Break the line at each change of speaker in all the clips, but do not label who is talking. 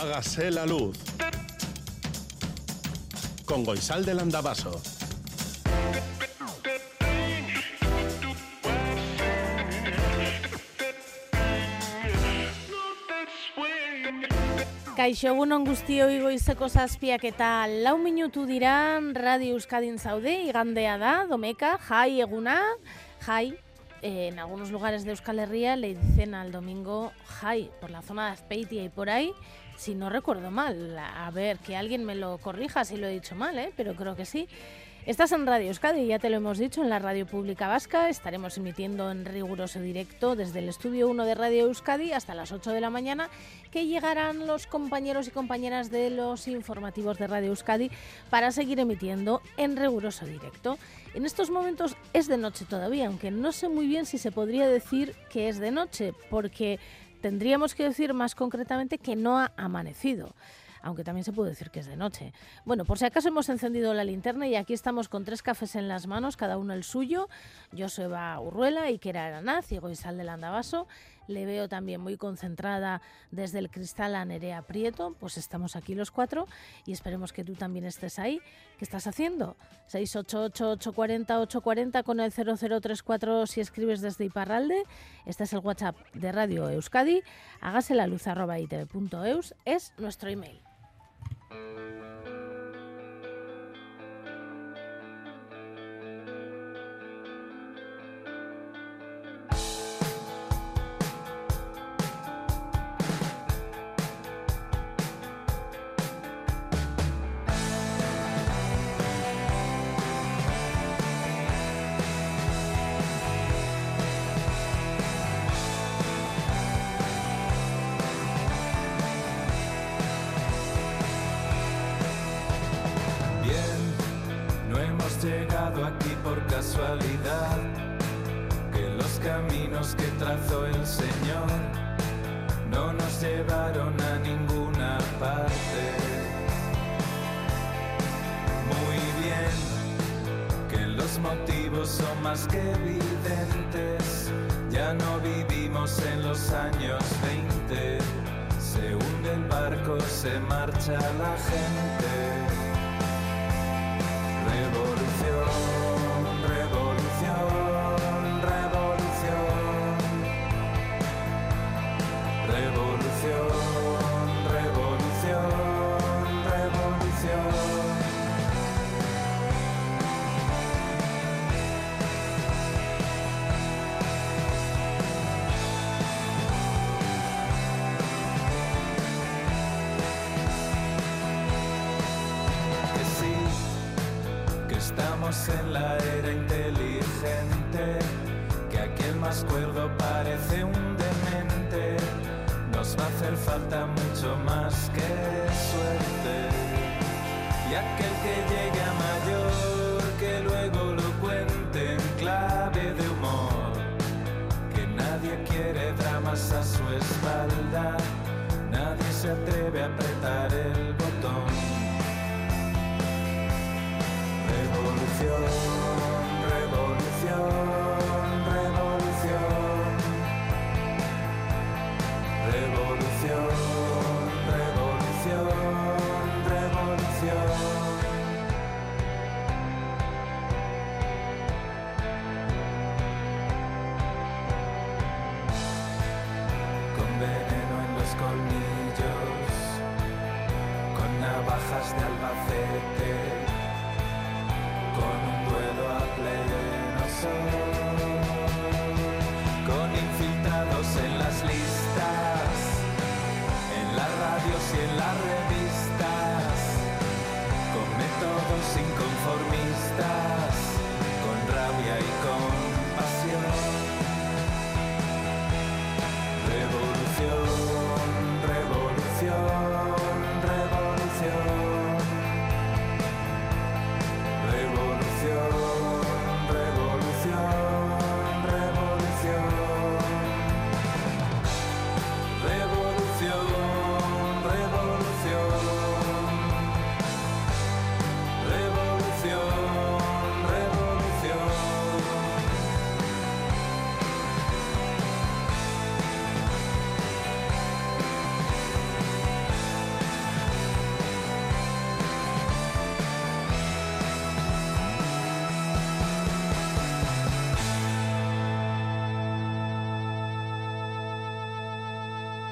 Hágase la luz. Con Goisal del Andabaso.
Kaixo egunon guztioi goizeko zazpiak eta lau minutu diran Radio Euskadin zaude, igandea da, domeka, jai eguna, jai, eh, en algunos lugares de Euskal Herria le dicen al domingo jai, por la zona de Azpeitia y por ahí, si no recuerdo mal, a ver, que alguien me lo corrija si lo he dicho mal, ¿eh? pero creo que sí. Estás en Radio Euskadi, ya te lo hemos dicho, en la Radio Pública Vasca. Estaremos emitiendo en riguroso directo desde el estudio 1 de Radio Euskadi hasta las 8 de la mañana, que llegarán los compañeros y compañeras de los informativos de Radio Euskadi para seguir emitiendo en riguroso directo. En estos momentos es de noche todavía, aunque no sé muy bien si se podría decir que es de noche, porque tendríamos que decir más concretamente que no ha amanecido aunque también se puede decir que es de noche. Bueno, por si acaso hemos encendido la linterna y aquí estamos con tres cafés en las manos, cada uno el suyo. Yo soy Eva Urruela, Iker Aranaz y Goizal del Andabaso. Le veo también muy concentrada desde el cristal a Nerea Prieto. Pues estamos aquí los cuatro y esperemos que tú también estés ahí. ¿Qué estás haciendo? 688-840-840 con el 0034 si escribes desde Iparralde. Este es el WhatsApp de Radio Euskadi. Hágase la luz arroba. Es nuestro email.
Que los caminos que trazó el Señor no nos llevaron a ninguna parte. Muy bien, que los motivos son más que evidentes, ya no vivimos en los años 20. Se hunde el barco, se marcha la gente. Revolución, quiere dramas a su espalda, nadie se atreve a apretar el botón. Revolución, revolución.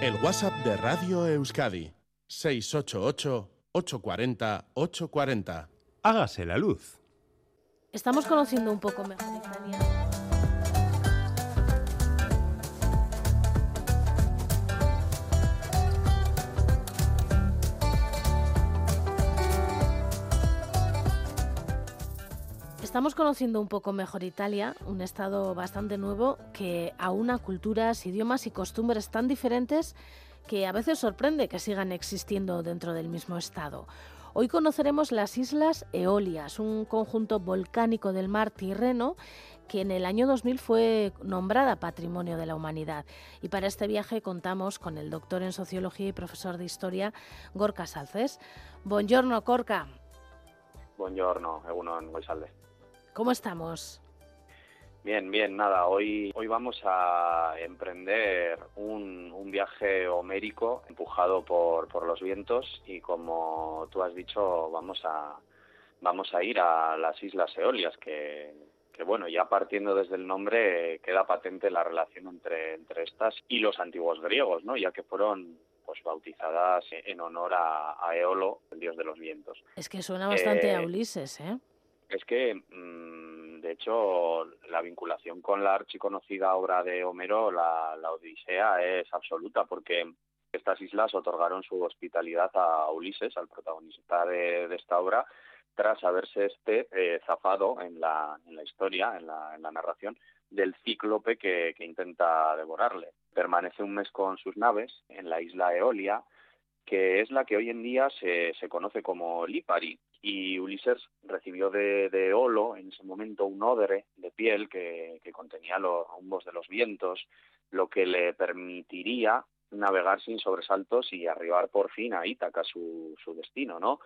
El WhatsApp de Radio Euskadi, 688-840-840.
Hágase la luz.
Estamos conociendo un poco mejor Estamos conociendo un poco mejor Italia, un estado bastante nuevo que aúna culturas, idiomas y costumbres tan diferentes que a veces sorprende que sigan existiendo dentro del mismo estado. Hoy conoceremos las Islas Eolias, un conjunto volcánico del mar Tirreno que en el año 2000 fue nombrada Patrimonio de la Humanidad. Y para este viaje contamos con el doctor en Sociología y profesor de Historia, Gorka Salces. Buongiorno, Corca.
Buongiorno, Egunon Goizalde.
¿Cómo estamos?
Bien, bien, nada, hoy, hoy vamos a emprender un, un viaje homérico empujado por, por los vientos y como tú has dicho, vamos a, vamos a ir a las Islas Eolias, que, que bueno, ya partiendo desde el nombre queda patente la relación entre, entre estas y los antiguos griegos, ¿no? Ya que fueron pues bautizadas en honor a, a Eolo, el dios de los vientos.
Es que suena bastante
Eh,
a Ulises, ¿eh?
Es que, mm, de hecho, la vinculación con la archiconocida obra de Homero, la, Odisea, es absoluta, porque estas islas otorgaron su hospitalidad a Ulises, al protagonista de, esta obra, tras haberse este eh, zafado en la, en la historia, en la, en la narración, del cíclope que, que intenta devorarle. Permanece un mes con sus naves en la isla Eolia, que es la que hoy en día se, se conoce como Lipari. Y Ulises recibió de, Olo en ese momento un odre de piel que, que contenía los rumbos de los vientos, lo que le permitiría navegar sin sobresaltos y arribar por fin a Ítaca, su, su destino, ¿no?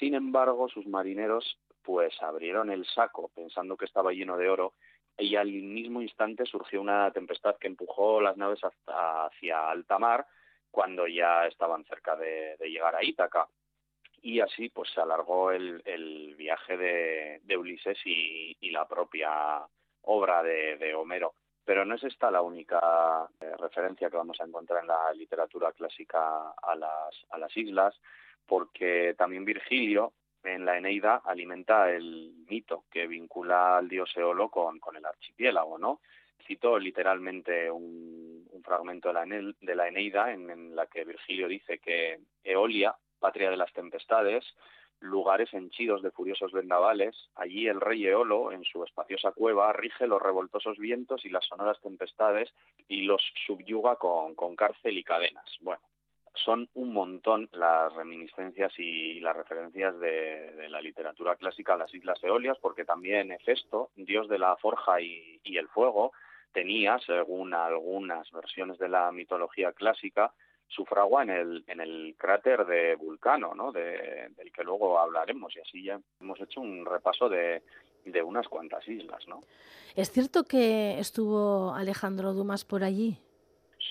Sin embargo, sus marineros pues abrieron el saco pensando que estaba lleno de oro y al mismo instante surgió una tempestad que empujó las naves hasta hacia alta mar cuando ya estaban cerca de, de llegar a Ítaca. Y así pues se alargó el, el viaje de, de Ulises y, y, la propia obra de, de, Homero. Pero no es esta la única eh, referencia que vamos a encontrar en la literatura clásica a las, a las islas, porque también Virgilio en la Eneida alimenta el mito que vincula al dios Eolo con, con el archipiélago, ¿no? Cito literalmente un, un fragmento de la, de la Eneida en, en, la que Virgilio dice que Eolia, patria de las tempestades, lugares henchidos de furiosos vendavales, allí el rey Eolo, en su espaciosa cueva, rige los revoltosos vientos y las sonoras tempestades y los subyuga con, con cárcel y cadenas. Bueno, son un montón las reminiscencias y las referencias de, la literatura clásica a las Islas Eolias, porque también Hefesto, dios de la forja y, el fuego, tenía, según algunas versiones de la mitología clásica, su fragua en el, en el cráter de Vulcano, ¿no? De, del que luego hablaremos, y así ya hemos hecho un repaso de, de unas cuantas islas, ¿no?
¿Es cierto que estuvo Alejandro Dumas por allí?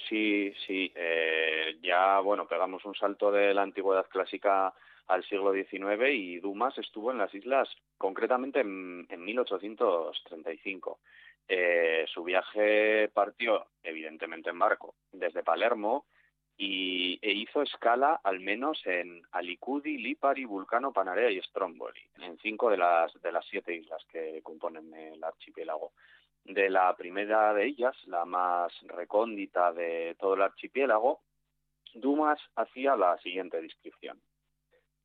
Sí, sí. Eh, ya, bueno, pegamos un salto de la antigüedad clásica al siglo XIX y Dumas estuvo en las islas concretamente en, en 1835. Eh, su viaje partió, evidentemente, en barco desde Palermo y e hizo escala al menos en Alicudi, Lipari, Vulcano, Panarea y Stromboli, en cinco de las, de las siete islas que componen el archipiélago de la primera de ellas, la más recóndita de todo el archipiélago, Dumas hacía la siguiente descripción.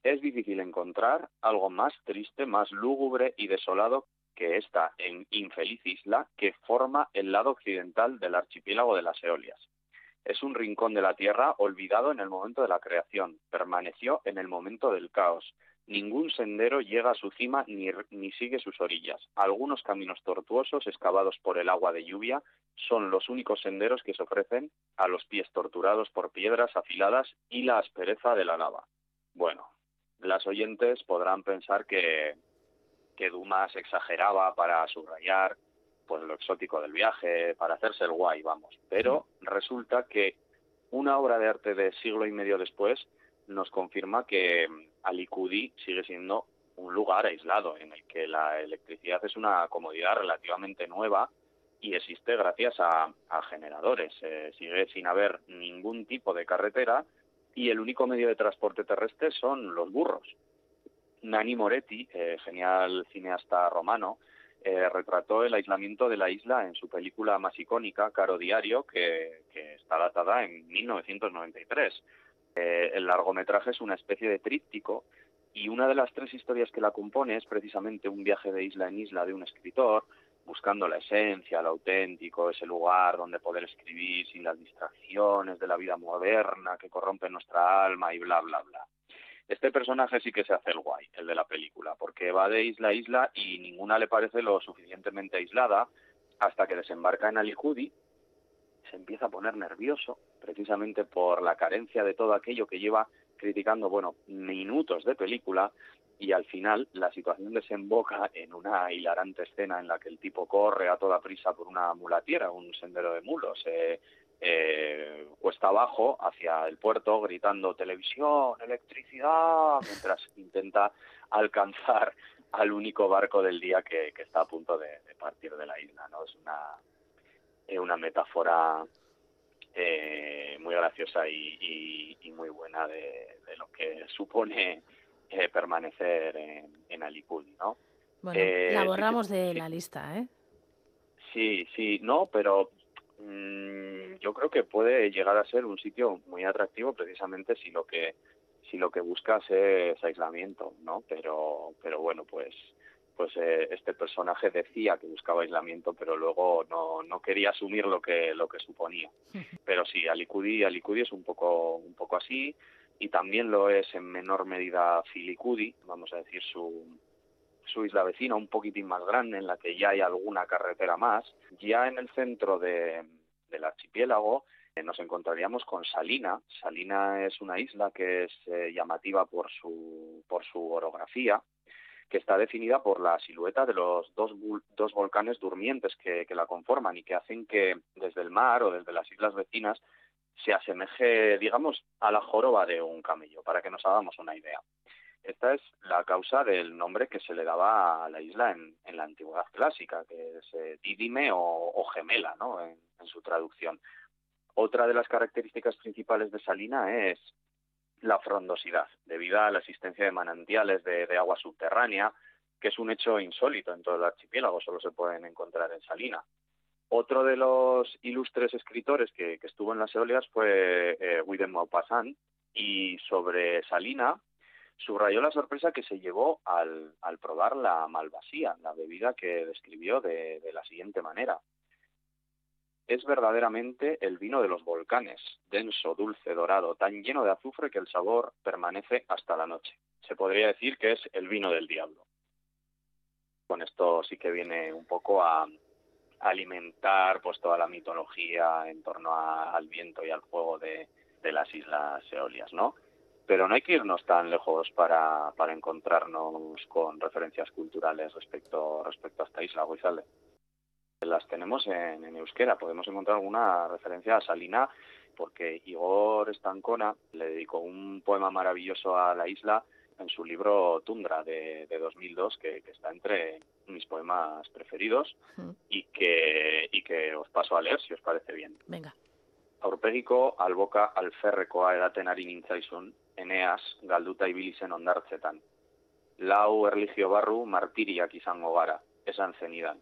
Es difícil encontrar algo más triste, más lúgubre y desolado que esta infeliz isla que forma el lado occidental del archipiélago de las Eolias. Es un rincón de la tierra olvidado en el momento de la creación, permaneció en el momento del caos, Ningún sendero llega a su cima ni, sigue sus orillas. Algunos caminos tortuosos excavados por el agua de lluvia son los únicos senderos que se ofrecen a los pies torturados por piedras afiladas y la aspereza de la lava. Bueno, las oyentes podrán pensar que, que Dumas exageraba para subrayar pues lo exótico del viaje, para hacerse el guay, vamos. Pero resulta que una obra de arte de siglo y medio después nos confirma que Alicudi sigue siendo un lugar aislado en el que la electricidad es una comodidad relativamente nueva y existe gracias a, generadores. Eh, sigue sin haber ningún tipo de carretera y el único medio de transporte terrestre son los burros. Nani Moretti, eh, genial cineasta romano, eh, retrató el aislamiento de la isla en su película más icónica, Caro Diario, que, está datada en 1993. el largometraje es una especie de tríptico y una de las tres historias que la compone es precisamente un viaje de isla en isla de un escritor, buscando la esencia, lo auténtico, ese lugar donde poder escribir sin las distracciones de la vida moderna que corrompen nuestra alma y bla, bla, bla. Este personaje sí que se hace el guay, el de la película, porque va de isla a isla y ninguna le parece lo suficientemente aislada hasta que desembarca en Alicudi, se empieza a poner nervioso, precisamente por la carencia de todo aquello que lleva criticando, bueno, minutos de película, y al final la situación desemboca en una hilarante escena en la que el tipo corre a toda prisa por una mulatiera, un sendero de mulos, eh, eh, cuesta abajo hacia el puerto gritando televisión, electricidad, mientras intenta alcanzar al único barco del día que, está a punto de, partir de la isla. ¿no? Es una, una metáfora eh, muy graciosa y, muy buena de, de lo que supone eh, permanecer en, en ¿no?
Bueno, eh, la borramos de la lista, ¿eh?
Sí, sí, no, pero yo creo que puede llegar a ser un sitio muy atractivo precisamente si lo que si lo que buscas es aislamiento, ¿no? Pero pero bueno, pues pues eh, este personaje decía que buscaba aislamiento, pero luego no, no quería asumir lo que lo que suponía. Pero sí, Alicudi, Alicudi es un poco un poco así y también lo es en menor medida Filicudi, vamos a decir su, su isla vecina, un poquitín más grande, en la que ya hay alguna carretera más. Ya en el centro de, del archipiélago eh, nos encontraríamos con Salina. Salina es una isla que es eh, llamativa por su, por su orografía, que está definida por la silueta de los dos, dos volcanes durmientes que, que la conforman y que hacen que desde el mar o desde las islas vecinas se asemeje, digamos, a la joroba de un camello, para que nos hagamos una idea. Esta es la causa del nombre que se le daba a la isla en, la antigüedad clásica, que es eh, o, gemela, ¿no? En, su traducción. Otra de las características principales de Salina es la frondosidad, debido a la existencia de manantiales de, agua subterránea, que es un hecho insólito en todo el archipiélago, solo se pueden encontrar en Salina. Otro de los ilustres escritores que, estuvo en las Eolias fue eh, Maupassant y sobre Salina subrayó la sorpresa que se llevó al, probar la malvasía, la bebida que describió de, de la siguiente manera. Es verdaderamente el vino de los volcanes, denso, dulce, dorado, tan lleno de azufre que el sabor permanece hasta la noche. Se podría decir que es el vino del diablo. Con esto sí que viene un poco a, alimentar pues toda la mitología en torno al viento y al fuego de, las islas eolias, ¿no? Pero no hay que irnos tan lejos para, para encontrarnos con referencias culturales respecto, respecto a esta isla, Guizalde. Las tenemos en, en euskera, podemos encontrar alguna referencia a Salina, porque Igor Estancona le dedicó un poema maravilloso a la isla en su libro Tundra de, de 2002, que, que, está entre mis poemas preferidos y, que, y que os paso a leer si os parece bien.
Venga.
Aurpegiko alboka alferrekoa edaten ari nintzaizun, eneaz galduta ibili zen ondartzetan. Lau erligio barru martiriak izango gara, esan zenidan.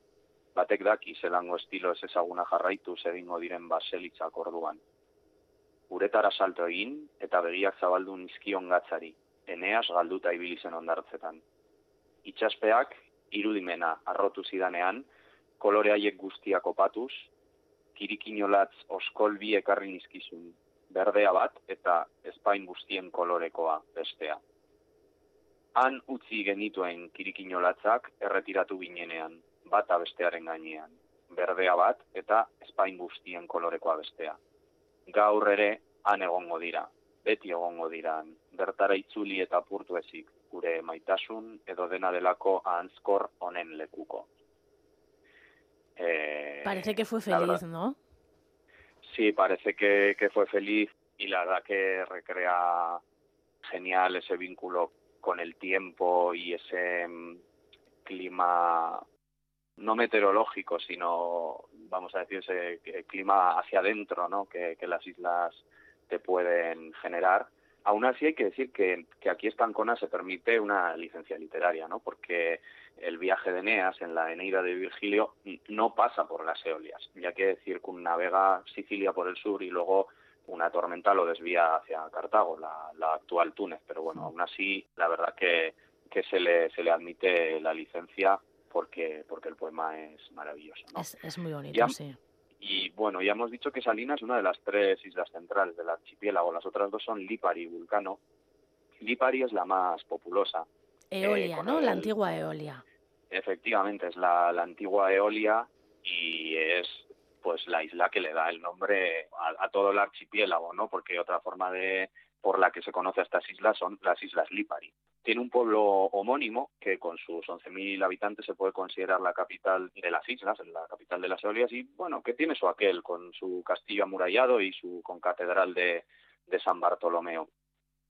Batek daki zelango estilo ez ezaguna jarraitu egingo diren baselitzak orduan. Uretara salto egin eta begiak zabaldu nizkion gatzari, eneaz galduta ibili zen ondartzetan. Itxaspeak irudimena arrotu zidanean, kolore haiek guztiak opatuz, kirikinolatz oskol bi ekarri nizkizun, berdea bat eta espain guztien kolorekoa bestea. Han utzi genituen kirikinolatzak erretiratu ginenean, bata bestearen gainean, berdea bat eta espain guztien kolorekoa bestea. Gaur ere han egongo dira, beti egongo diran, bertara itzuli eta purtu ezik, gure maitasun edo dena delako ahantzkor honen lekuko.
Eh, parece que fue feliz, ¿no?
Sí, parece que, fue feliz y la verdad que recrea genial ese vínculo con el tiempo y ese mm, clima no meteorológico, sino, vamos a decir, ese clima hacia adentro, ¿no? Que, que las islas te pueden generar. Aún así hay que decir que, que aquí Estancona se permite una licencia literaria, ¿no? Porque el viaje de Eneas en la Eneida de Virgilio no pasa por las Eolias, ya que circunnavega Sicilia por el sur y luego una tormenta lo desvía hacia Cartago, la, la actual Túnez. Pero bueno, aún así, la verdad que, que se, le, se le admite la licencia porque, porque el poema es maravilloso. ¿no?
Es, es, muy bonito, sí.
Y bueno, ya hemos dicho que Salinas es una de las tres islas centrales del archipiélago. Las otras dos son Lipari y Vulcano. Lipari es la más populosa.
Eolia, eh, ¿no? El... La antigua Eolia.
Efectivamente, es la, la antigua Eolia y es pues la isla que le da el nombre a, a, todo el archipiélago, ¿no? Porque otra forma de por la que se conoce a estas islas son las islas Lipari. Tiene un pueblo homónimo que con sus 11.000 habitantes se puede considerar la capital de las islas, la capital de las Eolias y bueno, que tiene su aquel con su castillo amurallado y su concatedral de, de San Bartolomeo.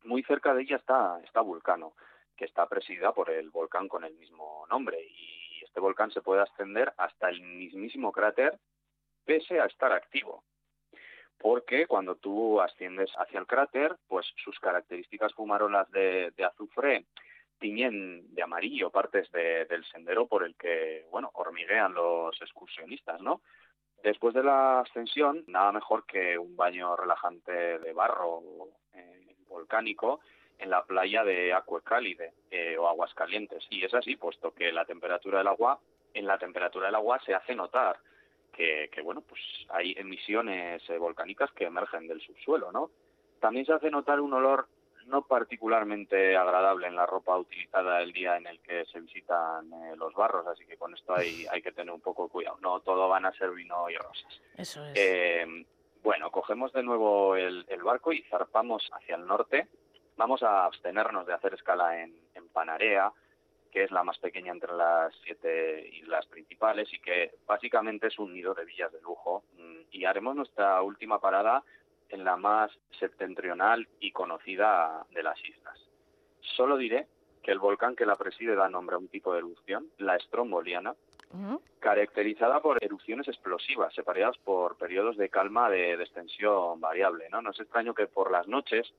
Muy cerca de ella está, está Vulcano, que está presidida por el volcán con el mismo nombre y este volcán se puede ascender hasta el mismísimo cráter pese a estar activo porque cuando tú asciendes hacia el cráter, pues sus características fumarolas de, azufre tiñen de amarillo partes de, del sendero por el que, bueno, hormiguean los excursionistas, ¿no? Después de la ascensión, nada mejor que un baño relajante de barro eh, volcánico en la playa de Acuecálide eh, o Aguas Calientes. Y es así, puesto que la temperatura del agua, en la temperatura del agua se hace notar que, que, bueno, pues hay emisiones eh, volcánicas que emergen del subsuelo, ¿no? También se hace notar un olor no particularmente agradable en la ropa utilizada el día en el que se visitan eh, los barros, así que con esto hay, hay que tener un poco cuidado. No todo van a ser vino y rosas.
Eso es.
Eh, bueno, cogemos de nuevo el, el, barco y zarpamos hacia el norte. Vamos a abstenernos de hacer escala en, en Panarea, que es la más pequeña entre las siete islas principales y que básicamente es un nido de villas de lujo. Mm, y haremos nuestra última parada en la más septentrional y conocida de las islas. Solo diré que el volcán que la preside da nombre a un tipo de erupción, la estromboliana, uh -huh. caracterizada por erupciones explosivas, separadas por periodos de calma de, de extensión variable. ¿no? no es extraño que por las noches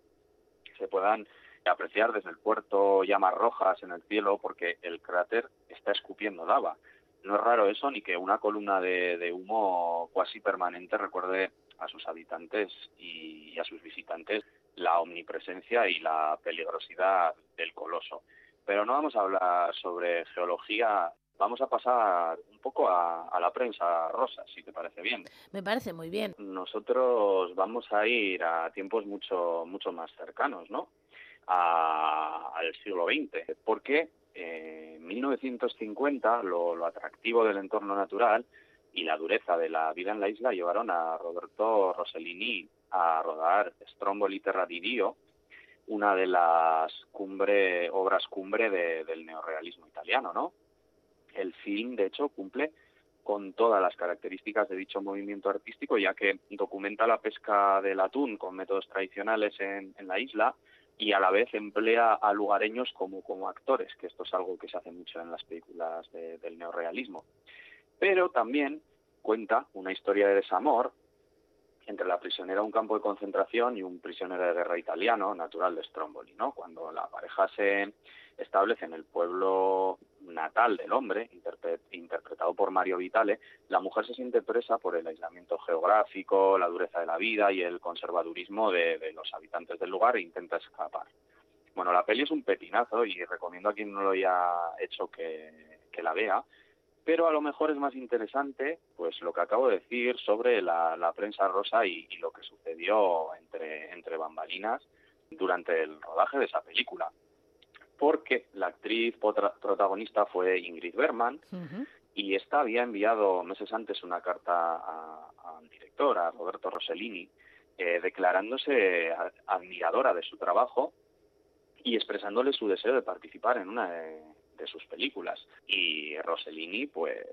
se puedan apreciar desde el puerto llamas rojas en el cielo porque el cráter está escupiendo lava. No es raro eso ni que una columna de, humo cuasi permanente recuerde a sus habitantes y a sus visitantes la omnipresencia y la peligrosidad del coloso. Pero no vamos a hablar sobre geología vamos a pasar un poco a, a, la prensa rosa, si te parece bien.
Me parece muy bien.
Nosotros vamos a ir a tiempos mucho, mucho más cercanos, ¿no? A, al siglo XX, porque eh, en 1950 lo, lo atractivo del entorno natural y la dureza de la vida en la isla llevaron a Roberto Rossellini a rodar Stromboli Terra di Dio, una de las cumbre, obras cumbre de, del neorrealismo italiano, ¿no? El film, de hecho, cumple con todas las características de dicho movimiento artístico, ya que documenta la pesca del atún con métodos tradicionales en, la isla y a la vez emplea a lugareños como, actores, que esto es algo que se hace mucho en las películas de, del neorrealismo. Pero también cuenta una historia de desamor entre la prisionera de un campo de concentración y un prisionero de guerra italiano, natural de Stromboli, ¿no? Cuando la pareja se establece en el pueblo natal del hombre, interpre interpretado por Mario Vitale, la mujer se siente presa por el aislamiento geográfico, la dureza de la vida y el conservadurismo de, los habitantes del lugar e intenta escapar. Bueno, la peli es un petinazo y recomiendo a quien no lo haya hecho que, la vea, pero a lo mejor es más interesante pues lo que acabo de decir sobre la, la prensa rosa y, y, lo que sucedió entre, entre bambalinas durante el rodaje de esa película. Porque la actriz protagonista fue Ingrid Bergman uh -huh. y esta había enviado meses antes una carta a, a un director, a Roberto Rossellini, eh, declarándose admiradora de su trabajo y expresándole su deseo de participar en una de, de sus películas. Y Rossellini, pues,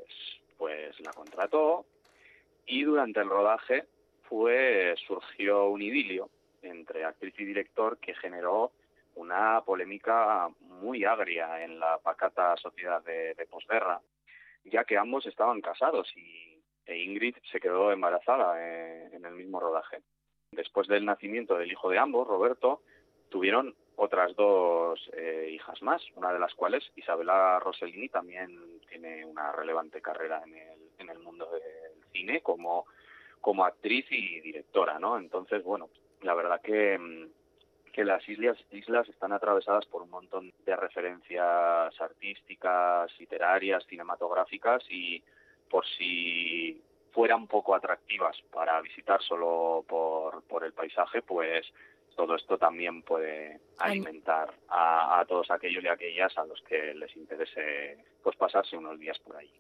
pues la contrató y durante el rodaje fue surgió un idilio entre actriz y director que generó una polémica muy agria en la pacata sociedad de, de posguerra. ya que ambos estaban casados y e Ingrid se quedó embarazada eh, en el mismo rodaje. Después del nacimiento del hijo de ambos, Roberto, tuvieron otras dos eh, hijas más, una de las cuales, Isabela Rossellini, también tiene una relevante carrera en el, mundo del cine como, como actriz y directora, ¿no? Entonces, bueno, la verdad que, mm, que las islas, islas están atravesadas por un montón de referencias artísticas, literarias, cinematográficas y por si fueran poco atractivas para visitar solo por, por el paisaje, pues todo esto también puede alimentar a, a, todos aquellos y aquellas a los que les interese pues pasarse unos días por ahí.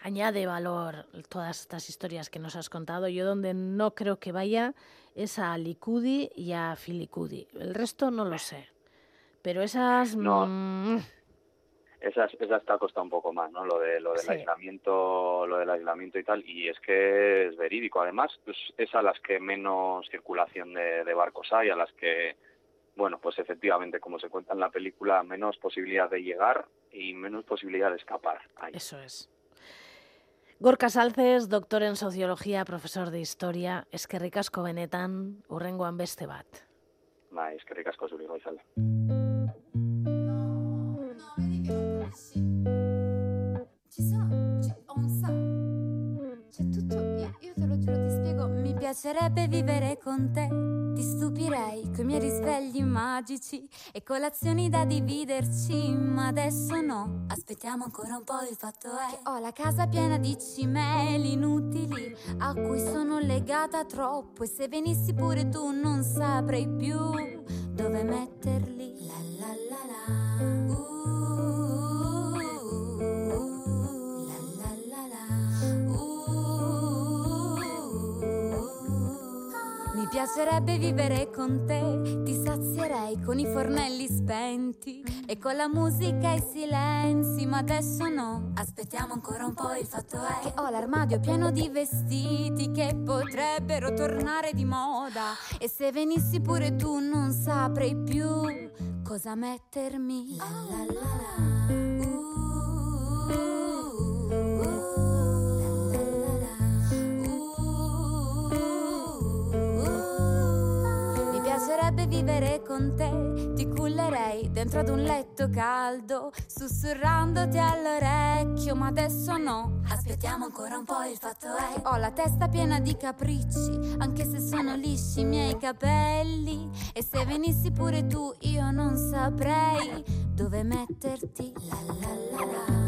Añade valor todas estas historias que nos has contado. Yo donde no creo que vaya es a Licudi y a Filicudi. El resto no lo sé. Pero esas...
No. Mmm, esa, esa está costado un poco más, ¿no? Lo de lo del sí. aislamiento, lo del aislamiento y tal, y es que es verídico. Además, pues, es a las que menos circulación de, de, barcos hay, a las que, bueno, pues efectivamente, como se cuenta en la película, menos posibilidad de llegar y menos posibilidad de escapar. Hay.
Eso es. Gorka Salces, doctor en sociología, profesor de historia, eskerrik asko benetan, urrengoan beste bat.
Bai, eskerrik asko zuri goizala.
Ci sono, io te lo giuro, ti spiego. Mi piacerebbe vivere con te. Ti stupirei coi miei risvegli magici e colazioni da dividerci. Ma adesso no, aspettiamo ancora un po'. Il fatto è che ho la casa piena di cimeli inutili a cui sono legata troppo. E se venissi pure tu, non saprei più dove metterli. Piacerebbe vivere con te, ti sazierei con i fornelli spenti e con la musica e i silenzi, ma adesso no. Aspettiamo ancora un po', il fatto è che ho l'armadio pieno di vestiti che potrebbero tornare di moda e se venissi pure tu non saprei più cosa mettermi. La la la vivere con te, ti cullerei dentro ad un letto caldo, sussurrandoti all'orecchio, ma adesso no. Aspettiamo ancora un po', il fatto è ho la testa piena di capricci, anche se sono lisci i miei capelli. E se venissi pure tu, io non saprei dove metterti. La la la la.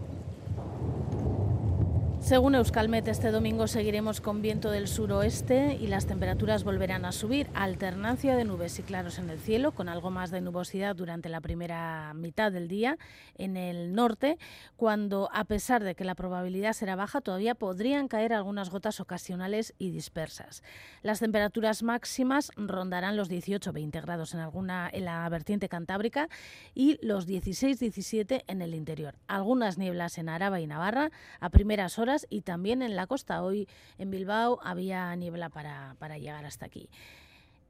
Según Euskalmet, este domingo seguiremos con viento del suroeste y las temperaturas volverán a subir. Alternancia de nubes y claros en el cielo, con algo más de nubosidad durante la primera mitad del día en el norte, cuando, a pesar de que la probabilidad será baja, todavía podrían caer algunas gotas ocasionales y dispersas. Las temperaturas máximas rondarán los 18-20 grados en, alguna, en la vertiente cantábrica y los 16-17 en el interior. Algunas nieblas en Araba y Navarra a primeras horas y también en la costa. Hoy en Bilbao había niebla para, para llegar hasta aquí.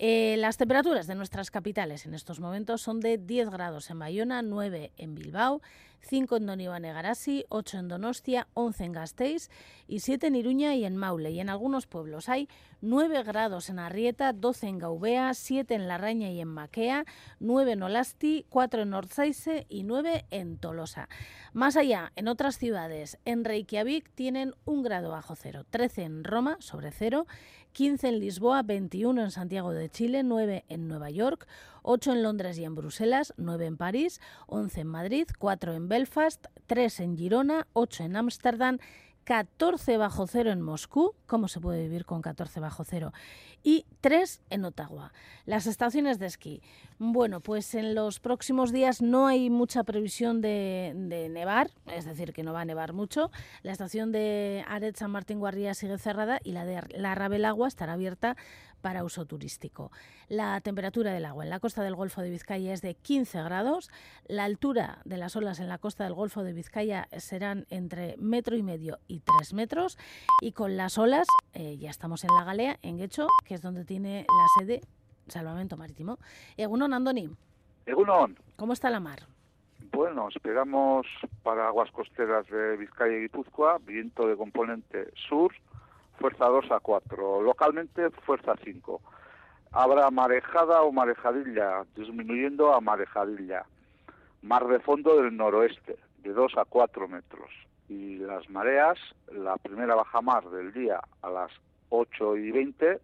Eh, las temperaturas de nuestras capitales en estos momentos son de 10 grados en Bayona, 9 en Bilbao, 5 en Donibane Garasi, 8 en Donostia, 11 en Gasteiz y 7 en Iruña y en Maule. Y en algunos pueblos hay 9 grados en Arrieta, 12 en Gaubea, 7 en Larraña y en Maquea, 9 en Olasti, 4 en Orzaize y 9 en Tolosa. Más allá, en otras ciudades, en Reykjavik tienen un grado bajo cero, 13 en Roma sobre cero, 15 en Lisboa, 21 en Santiago de Chile, 9 en Nueva York, 8 en Londres y en Bruselas, 9 en París, 11 en Madrid, 4 en Belfast, 3 en Girona, 8 en Ámsterdam, 14 bajo cero en Moscú, ¿cómo se puede vivir con 14 bajo cero? Y 3 en Ottawa. Las estaciones de esquí. Bueno, pues en los próximos días no hay mucha previsión de, nevar, es decir, que no va a nevar mucho. La estación de Aret San Martín Guarría sigue cerrada y la de la Rabelagua estará abierta para uso turístico. La temperatura del agua en la costa del Golfo de Vizcaya es de 15 grados. La altura de las olas en la costa del Golfo de Vizcaya serán entre metro y medio y tres metros. Y con las olas, eh, ya estamos en la Galea, en Guecho, que es donde tiene la sede Salvamento Marítimo. Egunon, Andoni.
Egunon.
¿Cómo está la mar?
Bueno, esperamos para aguas costeras de Vizcaya y Guipúzcoa, viento de componente sur, fuerza 2 a 4, localmente fuerza 5. Habrá marejada o marejadilla, disminuyendo a marejadilla. Mar de fondo del noroeste, de 2 a 4 metros. Y las mareas, la primera bajamar del día a las 8 y 20,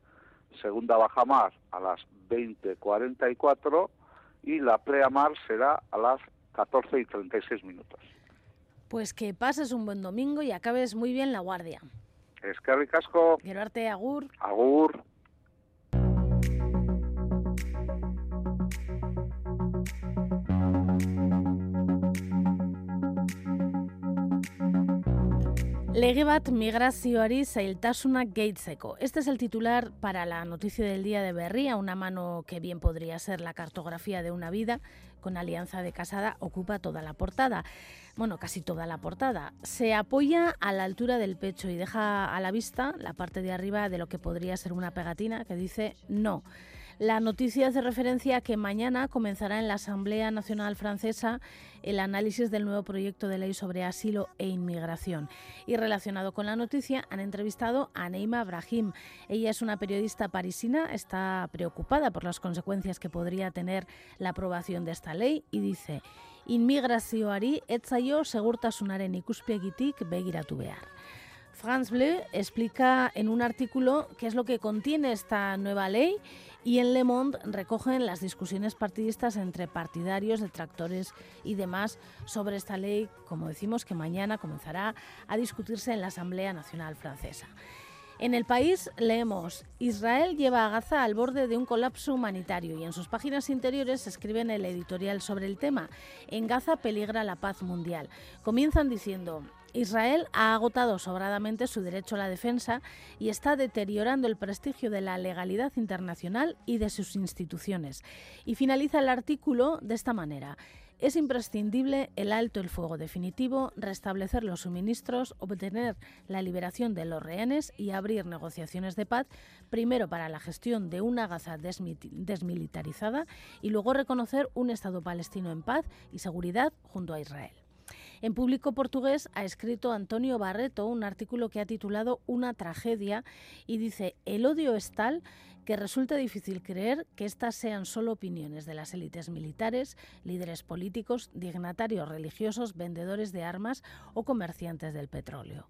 segunda bajamar a las 20.44 y la pleamar será a las 14 y 36 minutos.
Pues que pases un buen domingo y acabes muy bien la guardia.
Eskerrik asko.
Gero arte, agur.
Agur.
Lege bat migrazioari zailtasunak gehitzeko. Este es el titular para la noticia del día de Berría, una mano que bien podría ser la cartografía de una vida, con Alianza de Casada ocupa toda la portada. Bueno, casi toda la portada. Se apoya a la altura del pecho y deja a la vista la parte de arriba de lo que podría ser una pegatina que dice no. La noticia hace referencia a que mañana comenzará en la Asamblea Nacional Francesa el análisis del nuevo proyecto de ley sobre asilo e inmigración. Y relacionado con la noticia, han entrevistado a Neima Brahim. Ella es una periodista parisina, está preocupada por las consecuencias que podría tener la aprobación de esta ley y dice inmigrazioari etzaio segurtasunaren ikuspegitik begiratu behar. France Bleu explica en un artículo qué es lo que contiene esta nueva ley y en Le Monde recogen las discusiones partidistas entre partidarios, detractores y demás sobre esta ley, como decimos, que mañana comenzará a discutirse en la Asamblea Nacional Francesa. En el país leemos, Israel lleva a Gaza al borde de un colapso humanitario y en sus páginas interiores escriben el editorial sobre el tema. En Gaza peligra la paz mundial. Comienzan diciendo, Israel ha agotado sobradamente su derecho a la defensa y está deteriorando el prestigio de la legalidad internacional y de sus instituciones. Y finaliza el artículo de esta manera. Es imprescindible el alto el fuego definitivo, restablecer los suministros, obtener la liberación de los rehenes y abrir negociaciones de paz, primero para la gestión de una Gaza desmilitarizada y luego reconocer un Estado palestino en paz y seguridad junto a Israel. En público portugués ha escrito Antonio Barreto un artículo que ha titulado Una tragedia y dice, el odio es tal que resulta difícil creer que estas sean solo opiniones de las élites militares, líderes políticos, dignatarios religiosos, vendedores de armas o comerciantes del petróleo.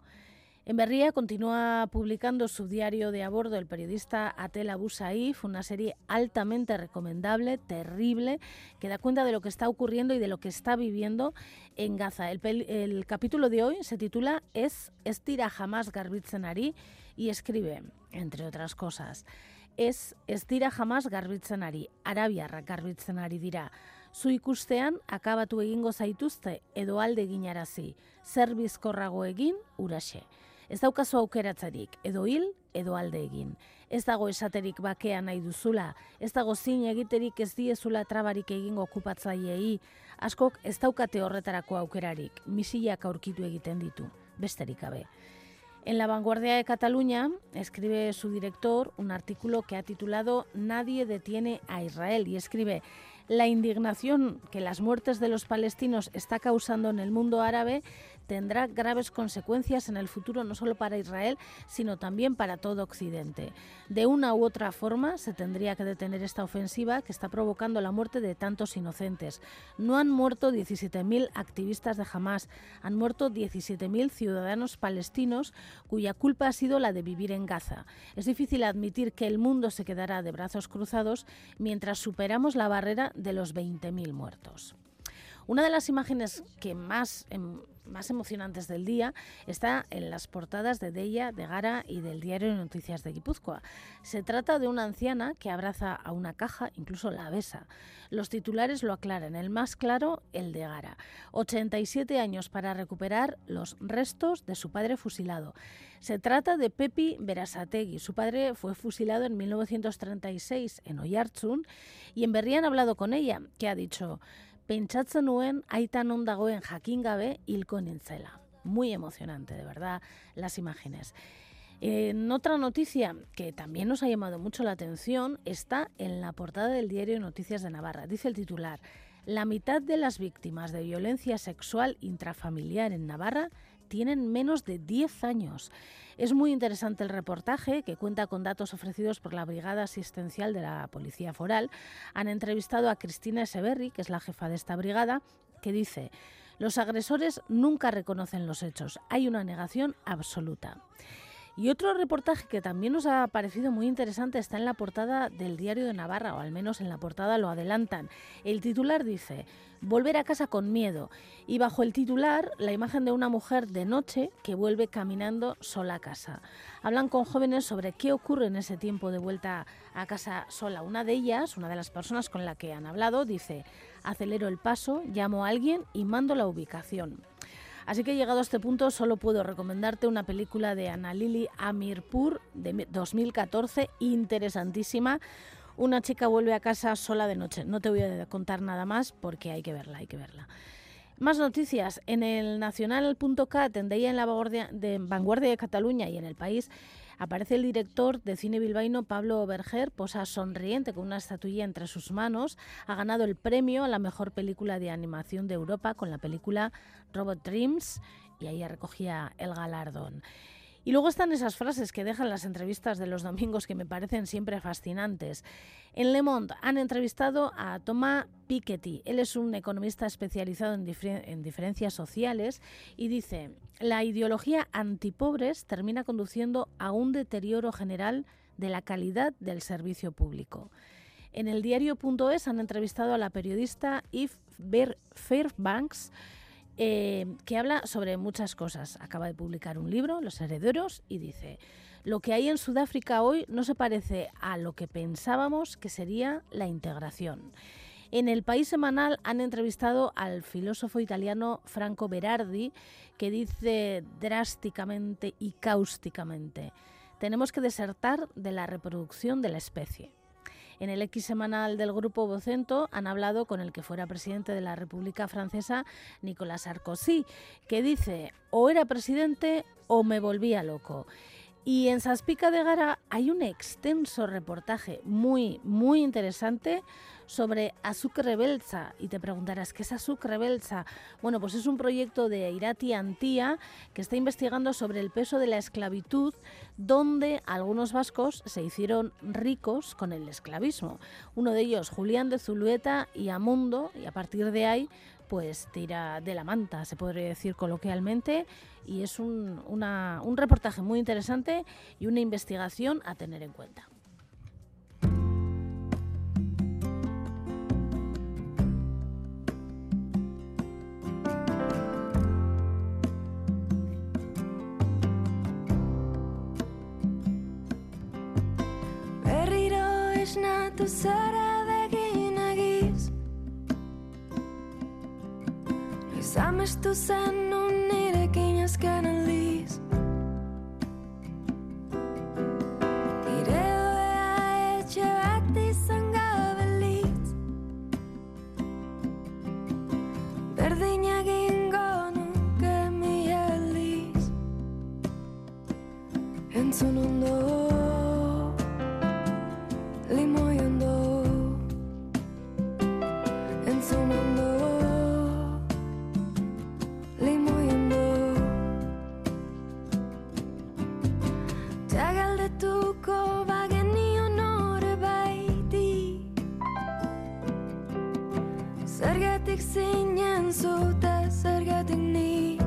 En Berría continúa publicando su diario de a bordo el periodista Atel Abu Saif, una serie altamente recomendable, terrible, que da cuenta de lo que está ocurriendo y de lo que está viviendo en Gaza. El, capítulo de hoy se titula Es Estira jamás Garbitzenari y escribe, entre otras cosas, Es Estira jamás Garbitzenari, Arabiarra Garbitzenari dira. Zu ikustean akabatu egingo zaituzte edo alde eginarazi, zer bizkorrago egin. Ez daukazu aukeratzarik, edo hil, edo alde egin. Ez dago esaterik bakea nahi duzula, ez dago zin egiterik ez diezula trabarik egingo okupatzaiei, askok ez daukate horretarako aukerarik, misillak aurkitu egiten ditu, besterik gabe. En La Vanguardia de Cataluña escribe su director un artículo que ha titulado Nadie detiene a Israel y escribe La indignación que las muertes de los palestinos está causando en el mundo árabe tendrá graves consecuencias en el futuro no solo para Israel, sino también para todo Occidente. De una u otra forma se tendría que detener esta ofensiva que está provocando la muerte de tantos inocentes. No han muerto 17.000 activistas de Hamas, han muerto 17.000 ciudadanos palestinos cuya culpa ha sido la de vivir en Gaza. Es difícil admitir que el mundo se quedará de brazos cruzados mientras superamos la barrera de los 20.000 muertos. Una de las imágenes que más, em, más emocionantes del día está en las portadas de Deia, de Gara y del diario Noticias de Guipúzcoa. Se trata de una anciana que abraza a una caja, incluso la besa. Los titulares lo aclaran. El más claro, el de Gara. 87 años para recuperar los restos de su padre fusilado. Se trata de Pepi Berasategui. Su padre fue fusilado en 1936 en Oyarzun y en Berri han hablado con ella, que ha dicho pentsatzen nuen aita non dagoen jakin gabe hilko nintzela. Muy emocionante, de verdad, las imágenes. En otra noticia que también nos ha llamado mucho la atención está en la portada del diario Noticias de Navarra. Dice el titular, la mitad de las víctimas de violencia sexual intrafamiliar en Navarra tienen menos de 10 años. Es muy interesante el reportaje que cuenta con datos ofrecidos por la Brigada Asistencial de la Policía Foral. Han entrevistado a Cristina Eseberri, que es la jefa de esta brigada, que dice, los agresores nunca reconocen los hechos, hay una negación absoluta. Y otro reportaje que también nos ha parecido muy interesante está en la portada del Diario de Navarra, o al menos en la portada lo adelantan. El titular dice, Volver a casa con miedo, y bajo el titular la imagen de una mujer de noche que vuelve caminando sola a casa. Hablan con jóvenes sobre qué ocurre en ese tiempo de vuelta a casa sola. Una de ellas, una de las personas con la que han hablado, dice, acelero el paso, llamo a alguien y mando la ubicación. Así que llegado a este punto solo puedo recomendarte una película de Annalili Amirpur de 2014, interesantísima. Una chica vuelve a casa sola de noche. No te voy a contar nada más porque hay que verla, hay que verla. Más noticias. En el nacional.cat, en en la vanguardia de Cataluña y en el país, Aparece el director de cine bilbaíno Pablo Berger, posa sonriente con una estatuilla entre sus manos. Ha ganado el premio a la mejor película de animación de Europa con la película Robot Dreams y ahí recogía el galardón. Y luego están esas frases que dejan las entrevistas de los domingos que me parecen siempre fascinantes. En Le Monde han entrevistado a Thomas Piketty. Él es un economista especializado en, en diferencias sociales y dice, la ideología antipobres termina conduciendo a un deterioro general de la calidad del servicio público. En el diario.es han entrevistado a la periodista Yves Fairbanks, eh, que habla sobre muchas cosas. Acaba de publicar un libro, Los Herederos, y dice, lo que hay en Sudáfrica hoy no se parece a lo que pensábamos que sería la integración. En el País Semanal han entrevistado al filósofo italiano Franco Berardi, que dice drásticamente y cáusticamente, tenemos que desertar de la reproducción de la especie. En el X semanal del grupo Vocento han hablado con el que fuera presidente de la República Francesa, Nicolas Sarkozy, que dice, o era presidente o me volvía loco. Y en Saspica de Gara hay un extenso reportaje muy, muy interesante sobre Azúcar Belza y te preguntarás, ¿qué es Azúcar Belza? Bueno, pues es un proyecto de Irati Antía que está investigando sobre el peso de la esclavitud donde algunos vascos se hicieron ricos con el esclavismo. Uno de ellos, Julián de Zulueta y Amundo, y a partir de ahí pues tira de la manta, se podría decir coloquialmente, y es un, un reportaje muy interesante y una investigación a tener en cuenta.
Noiz amestu zen nun nirekin azken aldiz Nire doea etxe bat izan gabelitz Berdin egingo nuke mi aldiz Entzun ondo Zergatik zinen zuta, zergatik ni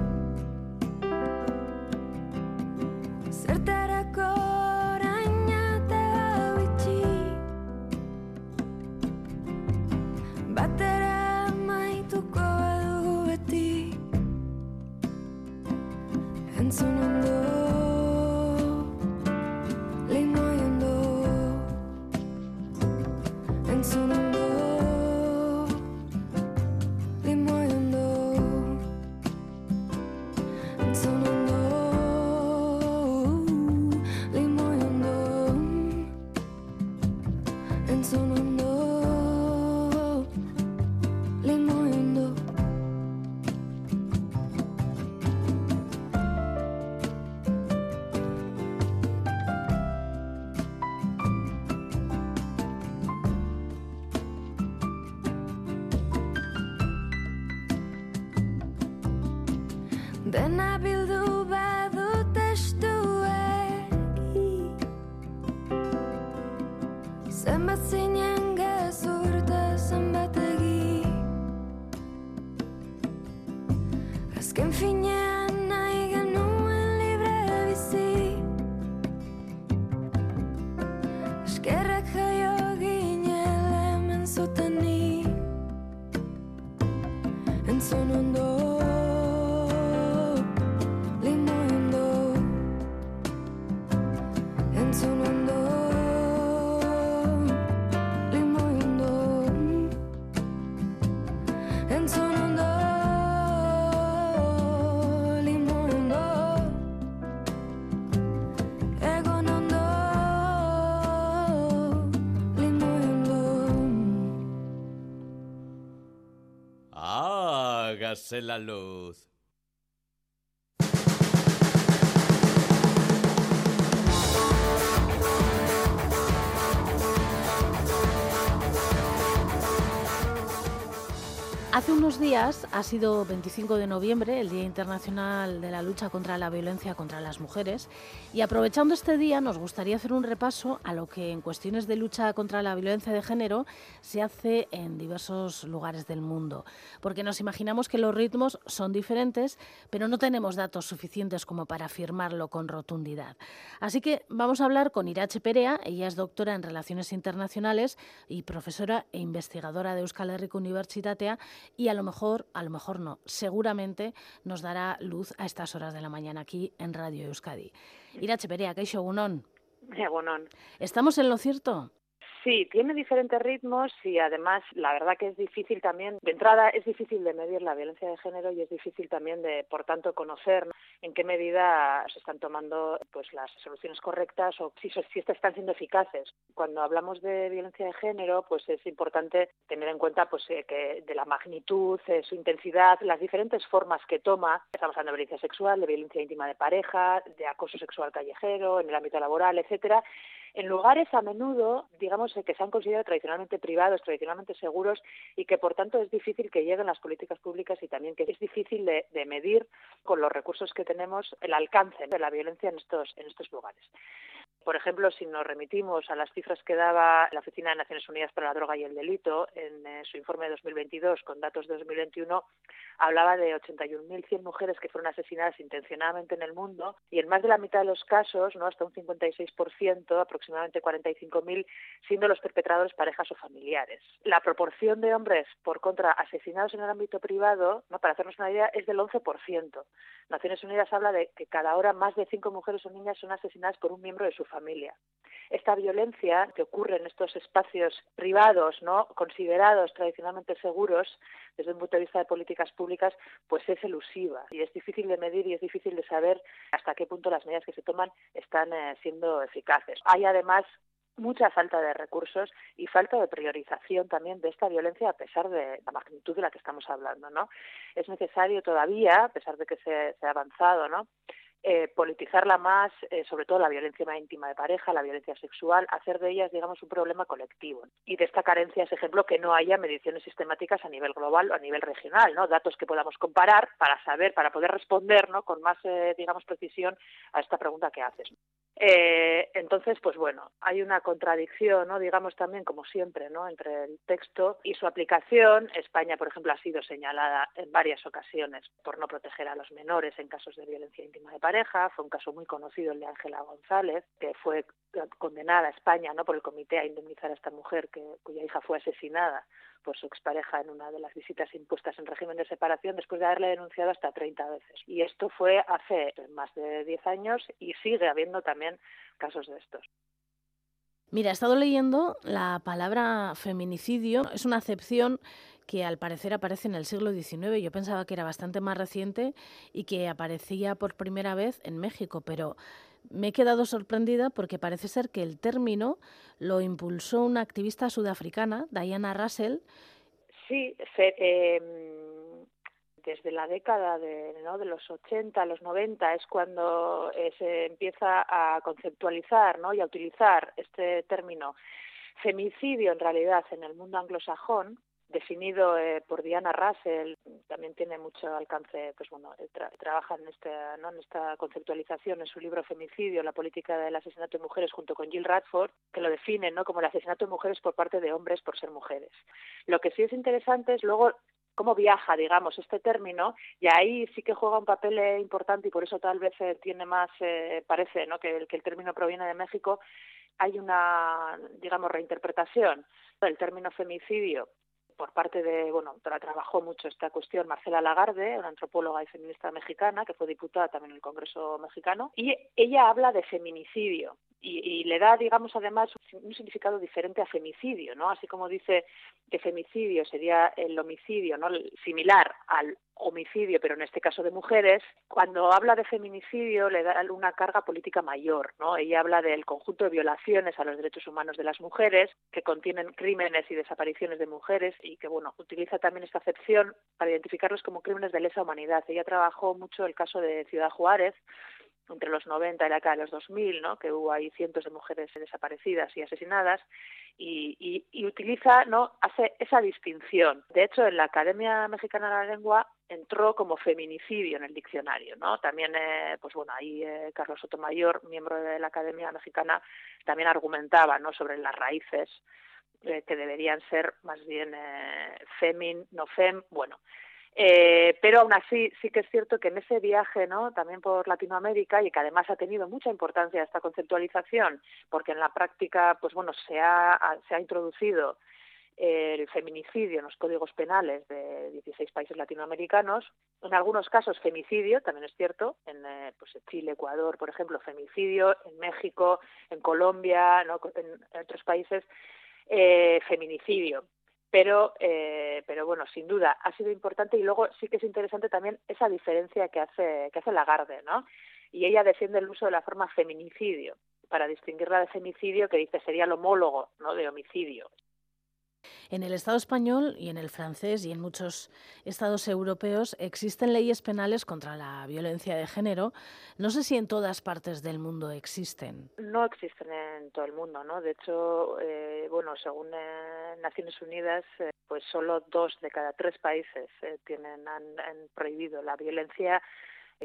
Hágase la luz.
Hace unos días ha sido 25 de noviembre, el Día Internacional de la Lucha contra la Violencia contra las Mujeres, y aprovechando este día nos gustaría hacer un repaso a lo que en cuestiones de lucha contra la violencia de género se hace en diversos lugares del mundo, porque nos imaginamos que los ritmos son diferentes, pero no tenemos datos suficientes como para afirmarlo con rotundidad. Así que vamos a hablar con Irache Perea, ella es doctora en Relaciones Internacionales y profesora e investigadora de Euskal Herriko Unibertsitatea y a lo mejor, a lo mejor no, seguramente nos dará luz a estas horas de la mañana aquí en Radio Euskadi. Irache Perea, Egunon.
Egunon.
¿Estamos en lo cierto?
Sí, tiene diferentes ritmos y además la verdad que es difícil también, de entrada es difícil de medir la violencia de género y es difícil también de, por tanto, conocer ¿no? en qué medida se están tomando pues las soluciones correctas o si, si estas están siendo eficaces. Cuando hablamos de violencia de género, pues es importante tener en cuenta pues eh, que de la magnitud, eh, su intensidad, las diferentes formas que toma. Estamos hablando de violencia sexual, de violencia íntima de pareja, de acoso sexual callejero, en el ámbito laboral, etcétera en lugares a menudo, digamos, que se han considerado tradicionalmente privados, tradicionalmente seguros y que por tanto es difícil que lleguen las políticas públicas y también que es difícil de, de medir con los recursos que tenemos el alcance de la violencia en estos, en estos lugares. Por ejemplo, si nos remitimos a las cifras que daba la Oficina de Naciones Unidas para la Droga y el Delito en eh, su informe de 2022 con datos de 2021, hablaba de 81.100 mujeres que fueron asesinadas intencionadamente en el mundo y en más de la mitad de los casos, no hasta un 56%, aproximadamente 45.000, siendo los perpetradores parejas o familiares. La proporción de hombres, por contra, asesinados en el ámbito privado, no para hacernos una idea, es del 11%. Naciones Unidas habla de que cada hora más de cinco mujeres o niñas son asesinadas por un miembro de su familia. Esta violencia que ocurre en estos espacios privados, no considerados tradicionalmente seguros desde un punto de vista de políticas públicas, pues es elusiva y es difícil de medir y es difícil de saber hasta qué punto las medidas que se toman están eh, siendo eficaces. Hay además mucha falta de recursos y falta de priorización también de esta violencia a pesar de la magnitud de la que estamos hablando, ¿no? Es necesario todavía, a pesar de que se, se ha avanzado, ¿no? Eh, politizarla más, eh, sobre todo la violencia más íntima de pareja, la violencia sexual, hacer de ellas, digamos, un problema colectivo. Y de esta carencia es ejemplo que no haya mediciones sistemáticas a nivel global o a nivel regional, ¿no? Datos que podamos comparar para saber, para poder responder, ¿no? Con más, eh, digamos, precisión a esta pregunta que haces. Eh, entonces, pues bueno, hay una contradicción, ¿no? digamos también, como siempre, ¿no? entre el texto y su aplicación. España, por ejemplo, ha sido señalada en varias ocasiones por no proteger a los menores en casos de violencia íntima de pareja. Fue un caso muy conocido el de Ángela González, que fue condenada a España ¿no? por el comité a indemnizar a esta mujer que, cuya hija fue asesinada por su expareja en una de las visitas impuestas en régimen de separación después de haberle denunciado hasta 30 veces. Y esto fue hace más de 10 años y sigue habiendo también casos de estos.
Mira, he estado leyendo la palabra feminicidio. Es una acepción que al parecer aparece en el siglo XIX. Yo pensaba que era bastante más reciente y que aparecía por primera vez en México, pero me he quedado sorprendida porque parece ser que el término lo impulsó una activista sudafricana, Diana Russell.
Sí, eh, desde la década de los 80, los 90 es cuando eh, se empieza a conceptualizar ¿no? y a utilizar este término femicidio en realidad en el mundo anglosajón definido eh, por Diana Russell, también tiene mucho alcance, pues bueno, eh, trabaja en, este, ¿no? en esta conceptualización en su libro Femicidio, la política del asesinato de mujeres, junto con Jill Radford, que lo define ¿no? como el asesinato de mujeres por parte de hombres por ser mujeres. Lo que sí es interesante es luego cómo viaja, digamos, este término, y ahí sí que juega un papel eh, importante y por eso tal vez tiene más, parece, ¿no? que, que el término proviene de México, hay una, digamos, reinterpretación del término femicidio por parte de, bueno, trabajó mucho esta cuestión Marcela Lagarde, una antropóloga y feminista mexicana, que fue diputada también en el Congreso mexicano, y ella habla de feminicidio. Y, le da, digamos, además un significado diferente a femicidio, ¿no? Así como dice que femicidio sería el homicidio, ¿no? Similar al homicidio, pero en este caso de mujeres, cuando habla de feminicidio le da una carga política mayor, ¿no? Ella habla del conjunto de violaciones a los derechos humanos de las mujeres, que contienen crímenes y desapariciones de mujeres y que, bueno, utiliza también esta acepción para identificarlos como crímenes de lesa humanidad. Ella trabajó mucho el caso de Ciudad Juárez, entre los 90 y la década de los 2000, ¿no? que hubo ahí cientos de mujeres desaparecidas y asesinadas, y, y, utiliza, ¿no? hace esa distinción. De hecho, en la Academia Mexicana de la Lengua entró como feminicidio en el diccionario, ¿no? También, eh, pues bueno, ahí eh, Carlos Sotomayor, miembro de la Academia Mexicana, también argumentaba, ¿no? Sobre las raíces eh, que deberían ser más bien femin, no fem, bueno, eh, pero aún así sí que es cierto que en ese viaje, ¿no? También por Latinoamérica y que además ha tenido mucha importancia esta conceptualización, porque en la práctica, pues bueno, se ha, se ha introducido el feminicidio en los códigos penales de 16 países latinoamericanos, en algunos casos femicidio, también es cierto, en eh, pues Chile, Ecuador, por ejemplo, femicidio, en México, en Colombia, ¿no? en, otros países, eh, feminicidio. Pero eh, pero bueno sin duda ha sido importante y luego sí que es interesante también esa diferencia que hace que hace Lagarde no y ella defiende el uso de la forma feminicidio para distinguirla de femicidio que dice sería el homólogo no de homicidio
en el Estado español y en el francés y en muchos estados europeos existen leyes penales contra la violencia de género. No sé si en todas partes del mundo existen.
No existen en todo el mundo, ¿no? De hecho, eh, bueno, según eh, Naciones Unidas, eh, pues solo dos de cada tres países tienen han prohibido la violencia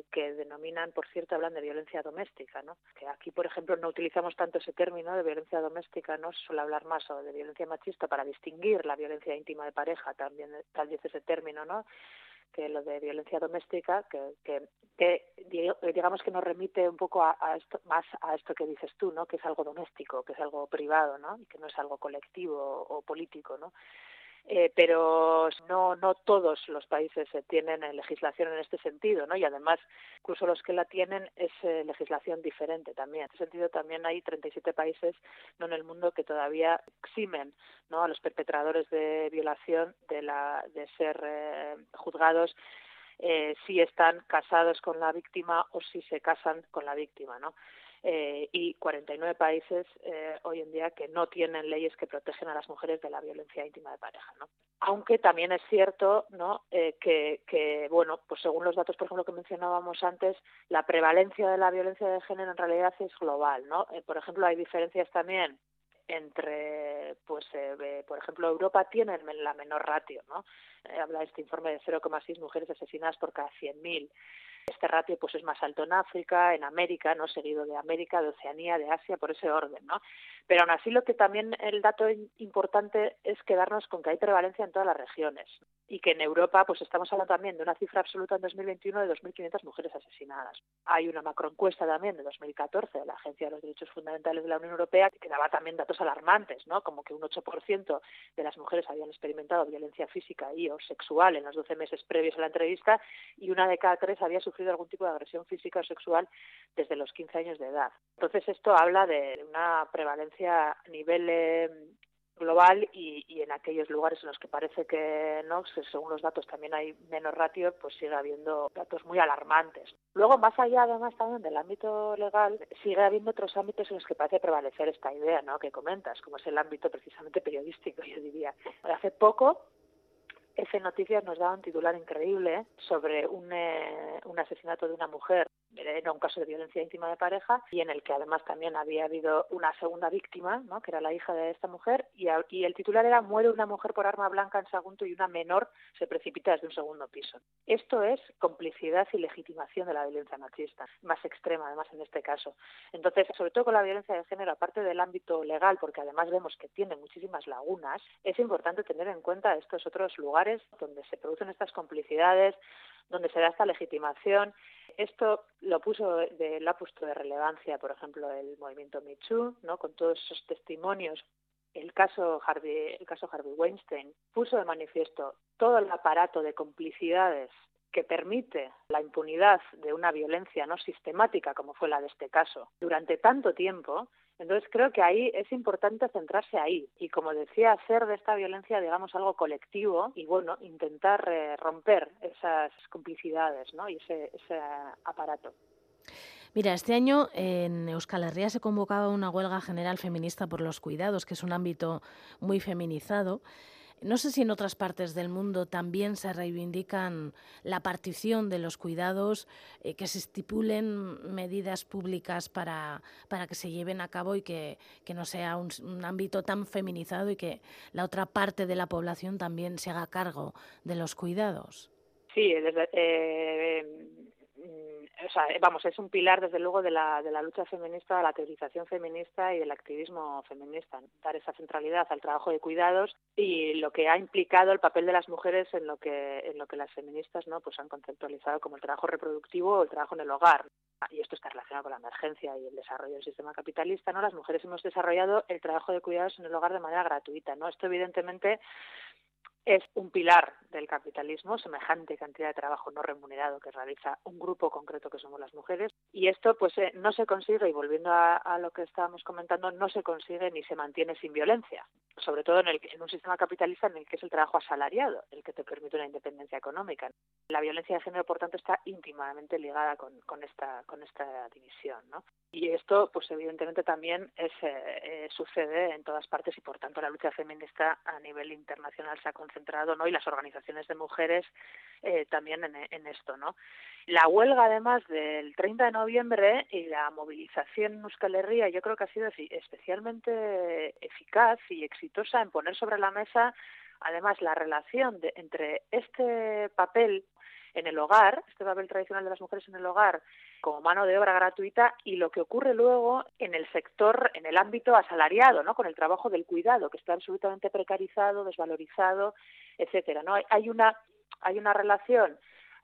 que denominan, por cierto, hablan de violencia doméstica, ¿no? Que aquí, por ejemplo, no utilizamos tanto ese término de violencia doméstica, no se suele hablar más de violencia machista para distinguir la violencia íntima de pareja, también tal vez ese término, ¿no? que lo de violencia doméstica, que, que, digamos que nos remite un poco a, a, esto, más a esto que dices tú, ¿no? Que es algo doméstico, que es algo privado, ¿no? Y que no es algo colectivo o político, ¿no? Eh, pero no, no todos los países eh, tienen legislación en este sentido, ¿no? Y además, incluso los que la tienen es eh, legislación diferente también. En este sentido, también hay 37 países no en el mundo que todavía eximen ¿no? a los perpetradores de violación de, la, de ser eh, juzgados eh, si están casados con la víctima o si se casan con la víctima, ¿no? Eh, y 49 países eh, hoy en día que no tienen leyes que protegen a las mujeres de la violencia íntima de pareja. ¿no? Aunque también es cierto ¿no? Eh, que, que, bueno, pues según los datos, por ejemplo, que mencionábamos antes, la prevalencia de la violencia de género en realidad es global. ¿no? Eh, por ejemplo, hay diferencias también entre, pues, eh, por ejemplo, Europa tiene la menor ratio, ¿no? Eh, habla este informe de 0,6 mujeres asesinadas por cada 100.000 Este ratio pues es más alto en África, en América, no seguido de América, de Oceanía, de Asia, por ese orden, ¿no? Pero aún así lo que también el dato importante es quedarnos con que hay prevalencia en todas las regiones y que en Europa pues estamos hablando también de una cifra absoluta en 2021 de 2.500 mujeres asesinadas. Hay una macroencuesta también de 2014 de la Agencia de los Derechos Fundamentales de la Unión Europea que daba también datos alarmantes, ¿no? Como que un 8% de las mujeres habían experimentado violencia física y o sexual en los 12 meses previos a la entrevista y una de cada tres había sufrido algún tipo de agresión física o sexual desde los 15 años de edad. Entonces esto habla de una prevalencia a nivel eh, y, y, en aquellos lugares en los que parece que no, según los datos también hay menos ratio, pues sigue habiendo datos muy alarmantes. Luego, más allá además también del ámbito legal, sigue habiendo otros ámbitos en los que parece prevalecer esta idea ¿no? que comentas, como es el ámbito precisamente periodístico, yo diría. Hace poco F Noticias nos daba un titular increíble sobre un, eh, un asesinato de una mujer era un caso de violencia íntima de pareja y en el que además también había habido una segunda víctima, ¿no? que era la hija de esta mujer, y, y, el titular era Muere una mujer por arma blanca en Sagunto y una menor se precipita desde un segundo piso. Esto es complicidad y legitimación de la violencia machista, más extrema además en este caso. Entonces, sobre todo con la violencia de género, aparte del ámbito legal, porque además vemos que tiene muchísimas lagunas, es importante tener en cuenta estos otros lugares donde se producen estas complicidades, donde se da esta legitimación. Esto lo puso de, lo ha puesto de relevancia, por ejemplo, el movimiento Me ¿no? con todos esos testimonios. El caso Harvey, el caso Harvey Weinstein puso de manifiesto todo el aparato de complicidades que permite la impunidad de una violencia no sistemática como fue la de este caso durante tanto tiempo entonces creo que ahí es importante centrarse ahí y como decía, hacer de esta violencia, digamos, algo colectivo y bueno, intentar eh, romper esas complicidades ¿no? y ese, ese aparato.
Mira, este año en Euskal Herria se convocaba una huelga general feminista por los cuidados, que es un ámbito muy feminizado. No sé si en otras partes del mundo también se reivindican la partición de los cuidados, eh, que se estipulen medidas públicas para, para que se lleven a cabo y que, que no sea un, ámbito tan feminizado y que la otra parte de la población también se haga cargo de los cuidados.
Sí, eh, o sea, vamos, es un pilar desde luego de la, de la lucha feminista, de la teorización feminista y del activismo feminista, dar esa centralidad al trabajo de cuidados y lo que ha implicado el papel de las mujeres en lo que, en lo que las feministas no pues han conceptualizado como el trabajo reproductivo o el trabajo en el hogar. Y esto está relacionado con la emergencia y el desarrollo del sistema capitalista, ¿no? Las mujeres hemos desarrollado el trabajo de cuidados en el hogar de manera gratuita, ¿no? Esto evidentemente es un pilar del capitalismo, semejante cantidad de trabajo no remunerado que realiza un grupo concreto que somos las mujeres. Y esto pues eh, no se consigue, y volviendo a, lo que estábamos comentando, no se consigue ni se mantiene sin violencia, sobre todo en, el, en un sistema capitalista en el que es el trabajo asalariado el que te permite una independencia económica. La violencia de género, por tanto, está íntimamente ligada con, con, esta, con esta división. ¿no? Y esto, pues evidentemente también es, eh, eh, sucede en todas partes y, por tanto, la lucha feminista a nivel internacional se ha concentrado, ¿no? Y las organizaciones de mujeres eh, también en, en, esto, ¿no? La huelga, además del 30 de noviembre y la movilización en Euskal Herria, yo creo que ha sido especialmente eficaz y exitosa en poner sobre la mesa, además, la relación de, entre este papel en el hogar, este papel tradicional de las mujeres en el hogar, como mano de obra gratuita y lo que ocurre luego en el sector, en el ámbito asalariado, ¿no? Con el trabajo del cuidado, que está absolutamente precarizado, desvalorizado, etcétera, ¿no? Hay una hay una relación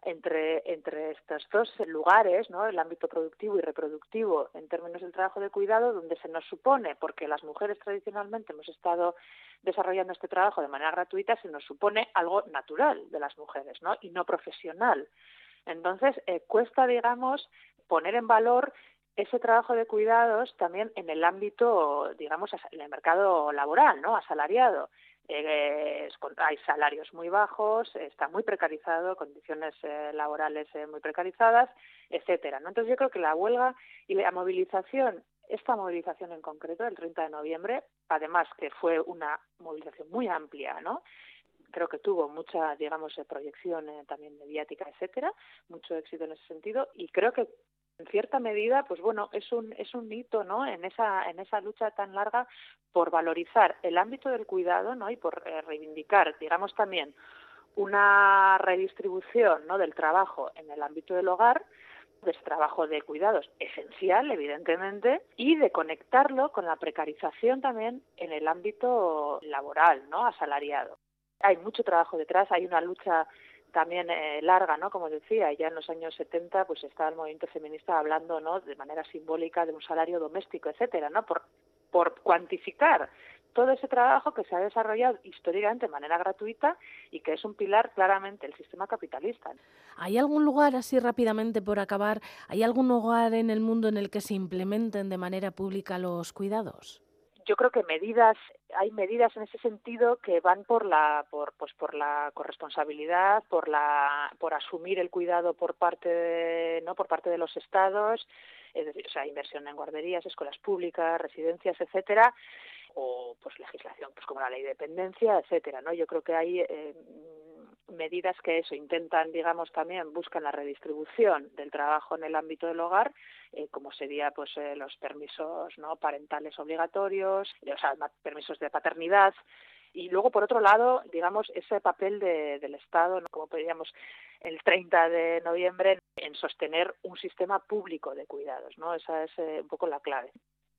entre, entre estos dos lugares, ¿no? el ámbito productivo y reproductivo en términos del trabajo de cuidado, donde se nos supone, porque las mujeres tradicionalmente hemos estado desarrollando este trabajo de manera gratuita, se nos supone algo natural de las mujeres ¿no? y no profesional. Entonces, eh, cuesta, digamos, poner en valor ese trabajo de cuidados también en el ámbito, digamos, en el mercado laboral, ¿no? Asalariado eh, hay salarios muy bajos, está muy precarizado, condiciones eh, laborales eh, muy precarizadas, etcétera. ¿no? Entonces yo creo que la huelga y la movilización, esta movilización en concreto del 30 de noviembre, además que fue una movilización muy amplia, ¿no? creo que tuvo mucha, digamos, proyección también mediática, etcétera, mucho éxito en ese sentido, y creo que en cierta medida, pues bueno, es un, es un hito, ¿no? En esa, en esa lucha tan larga por valorizar el ámbito del cuidado, ¿no? Y por eh, reivindicar, digamos también, una redistribución ¿no? del trabajo en el ámbito del hogar, de ese trabajo de cuidados esencial, evidentemente, y de conectarlo con la precarización también en el ámbito laboral, ¿no? asalariado. Hay mucho trabajo detrás, hay una lucha también eh, larga, ¿no? Como decía, ya en los años 70 pues estaba el movimiento feminista hablando, ¿no? De manera simbólica de un salario doméstico, etcétera, ¿no? Por por cuantificar todo ese trabajo que se ha desarrollado históricamente de manera gratuita y que es un pilar claramente del sistema capitalista.
¿Hay algún lugar, así rápidamente por acabar, hay algún lugar en el mundo en el que se implementen de manera pública los cuidados?
yo creo que medidas hay medidas en ese sentido que van por la por pues por la corresponsabilidad por la por asumir el cuidado por parte de, no por parte de los estados es decir o sea inversión en guarderías escuelas públicas residencias etcétera o pues legislación pues como la ley de dependencia etcétera no yo creo que hay medidas que eso intentan, digamos, también buscan la redistribución del trabajo en el ámbito del hogar, eh, como sería pues eh, los permisos no parentales obligatorios, o sea, permisos de paternidad. Y luego por otro lado, digamos, ese papel de, del Estado, como podríamos el 30 de noviembre en sostener un sistema público de cuidados, ¿no? Esa es eh, un poco la clave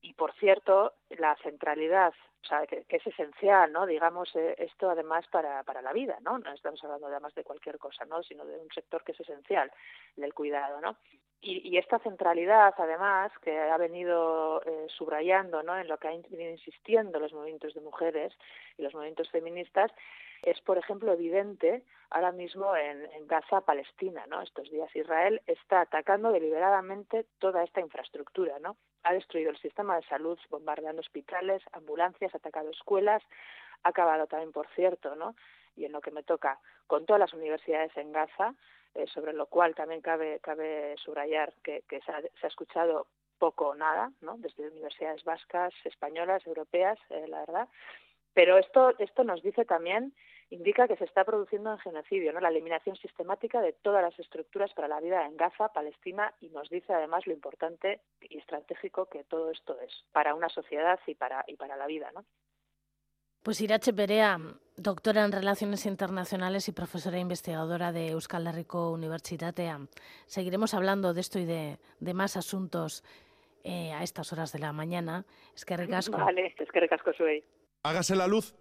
y por cierto la centralidad o sea que, es esencial no digamos eh, esto además para, la vida no no estamos hablando además de cualquier cosa no sino de un sector que es esencial del cuidado no y, y esta centralidad además que ha venido eh, subrayando no en lo que han venido insistiendo los movimientos de mujeres y los movimientos feministas es, por ejemplo, evidente ahora mismo en, en, Gaza, Palestina, ¿no? Estos días Israel está atacando deliberadamente toda esta infraestructura, ¿no? Ha destruido el sistema de salud, bombardeando hospitales, ambulancias, atacado escuelas, ha acabado también, por cierto, ¿no? Y en lo que me toca, con todas las universidades en Gaza, eh, sobre lo cual también cabe, cabe subrayar que, que se, ha, se ha escuchado poco o nada, ¿no? Desde universidades vascas, españolas, europeas, eh, la verdad. Pero esto, esto nos dice también indica que se está produciendo un genocidio, ¿no? la eliminación sistemática de todas las estructuras para la vida en Gaza, Palestina, y nos dice además lo importante y estratégico que todo esto es para una sociedad y para, y para la vida. ¿no?
Pues Irache Perea, doctora en Relaciones Internacionales y profesora investigadora de Euskal Herriko Universitatea. Seguiremos hablando de esto y de, de más asuntos eh, a estas horas de la mañana. Es que recasco.
Vale, es que recasco soy.
Hágase la luz.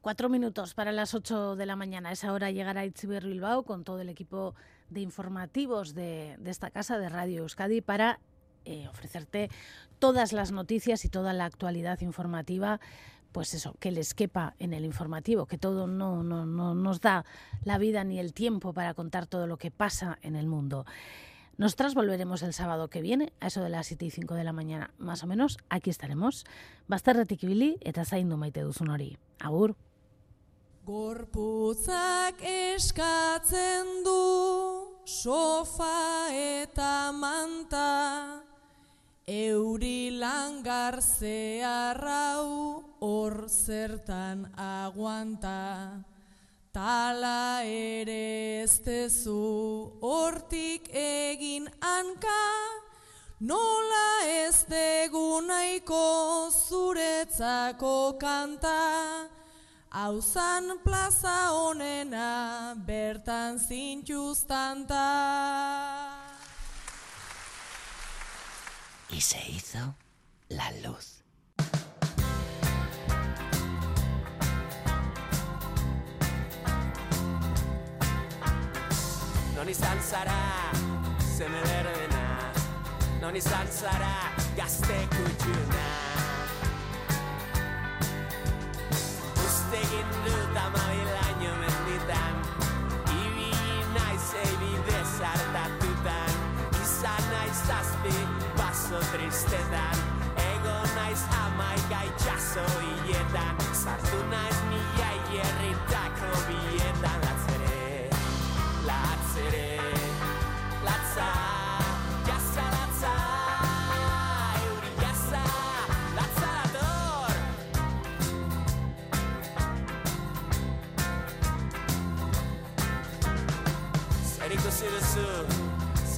Cuatro minutos para las ocho de la mañana. A esa hora llegará Itziber Bilbao con todo el equipo de informativos de, esta casa de Radio Euskadi para eh, ofrecerte todas las noticias y toda la actualidad informativa pues eso, que les quepa en el informativo, que todo no, no, no nos da la vida ni el tiempo para contar todo lo que pasa en el mundo. Nosotras volveremos el sábado que viene, a eso de las 7 y 5 de la mañana, más o menos, aquí estaremos. Bazterretik ibili eta zaindu maite duzun hori. Agur.
Gorputzak eskatzen du sofa eta manta. Euri langar zeharrau hor zertan aguanta. Tala ere ez tezu hortik egin hanka. Nola ez degu nahiko zuretzako kanta Hauzan plaza honena bertan zintuztanta
Y se hizo la luz.
Non izan zara zeme berdena Non izan zara gazte kutxuna seguir tu tamales.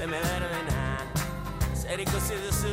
se me verme na. Sarei così di su,